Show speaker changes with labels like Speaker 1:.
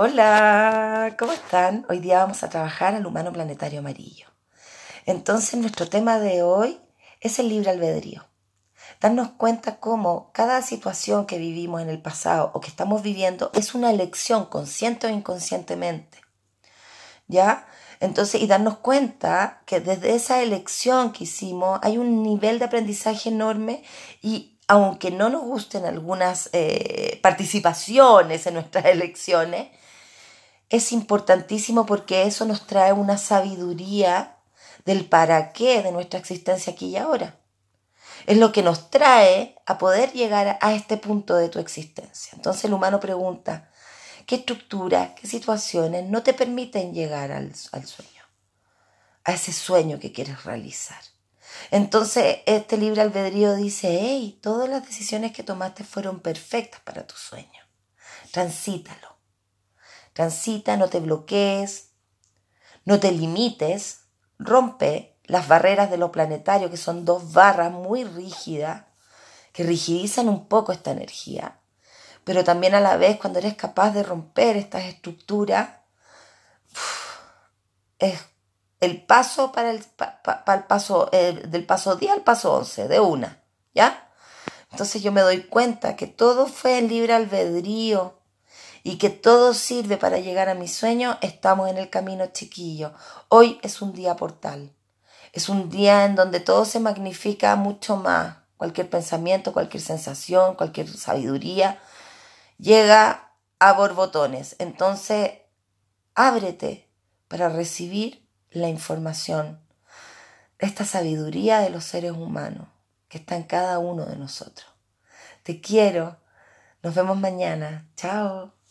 Speaker 1: Hola, ¿cómo están? Hoy día vamos a trabajar al humano planetario amarillo. Entonces nuestro tema de hoy es el libre albedrío. Darnos cuenta cómo cada situación que vivimos en el pasado o que estamos viviendo es una elección consciente o inconscientemente. ¿Ya? Entonces, y darnos cuenta que desde esa elección que hicimos hay un nivel de aprendizaje enorme y aunque no nos gusten algunas eh, participaciones en nuestras elecciones, es importantísimo porque eso nos trae una sabiduría del para qué de nuestra existencia aquí y ahora. Es lo que nos trae a poder llegar a este punto de tu existencia. Entonces el humano pregunta, ¿qué estructuras, qué situaciones no te permiten llegar al, al sueño? A ese sueño que quieres realizar. Entonces, este libre albedrío dice, hey, todas las decisiones que tomaste fueron perfectas para tu sueño. Transítalo. No te bloquees, no te limites, rompe las barreras de lo planetario, que son dos barras muy rígidas, que rigidizan un poco esta energía. Pero también a la vez, cuando eres capaz de romper estas estructuras, es el paso para el, el paso, eh, del paso 10 al paso 11, de una, ¿ya? Entonces yo me doy cuenta que todo fue en libre albedrío y que todo sirve para llegar a mi sueño, estamos en el camino chiquillo. Hoy es un día portal. Es un día en donde todo se magnifica mucho más. Cualquier pensamiento, cualquier sensación, cualquier sabiduría llega a borbotones. Entonces, ábrete para recibir la información, esta sabiduría de los seres humanos que está en cada uno de nosotros. Te quiero. Nos vemos mañana. Chao.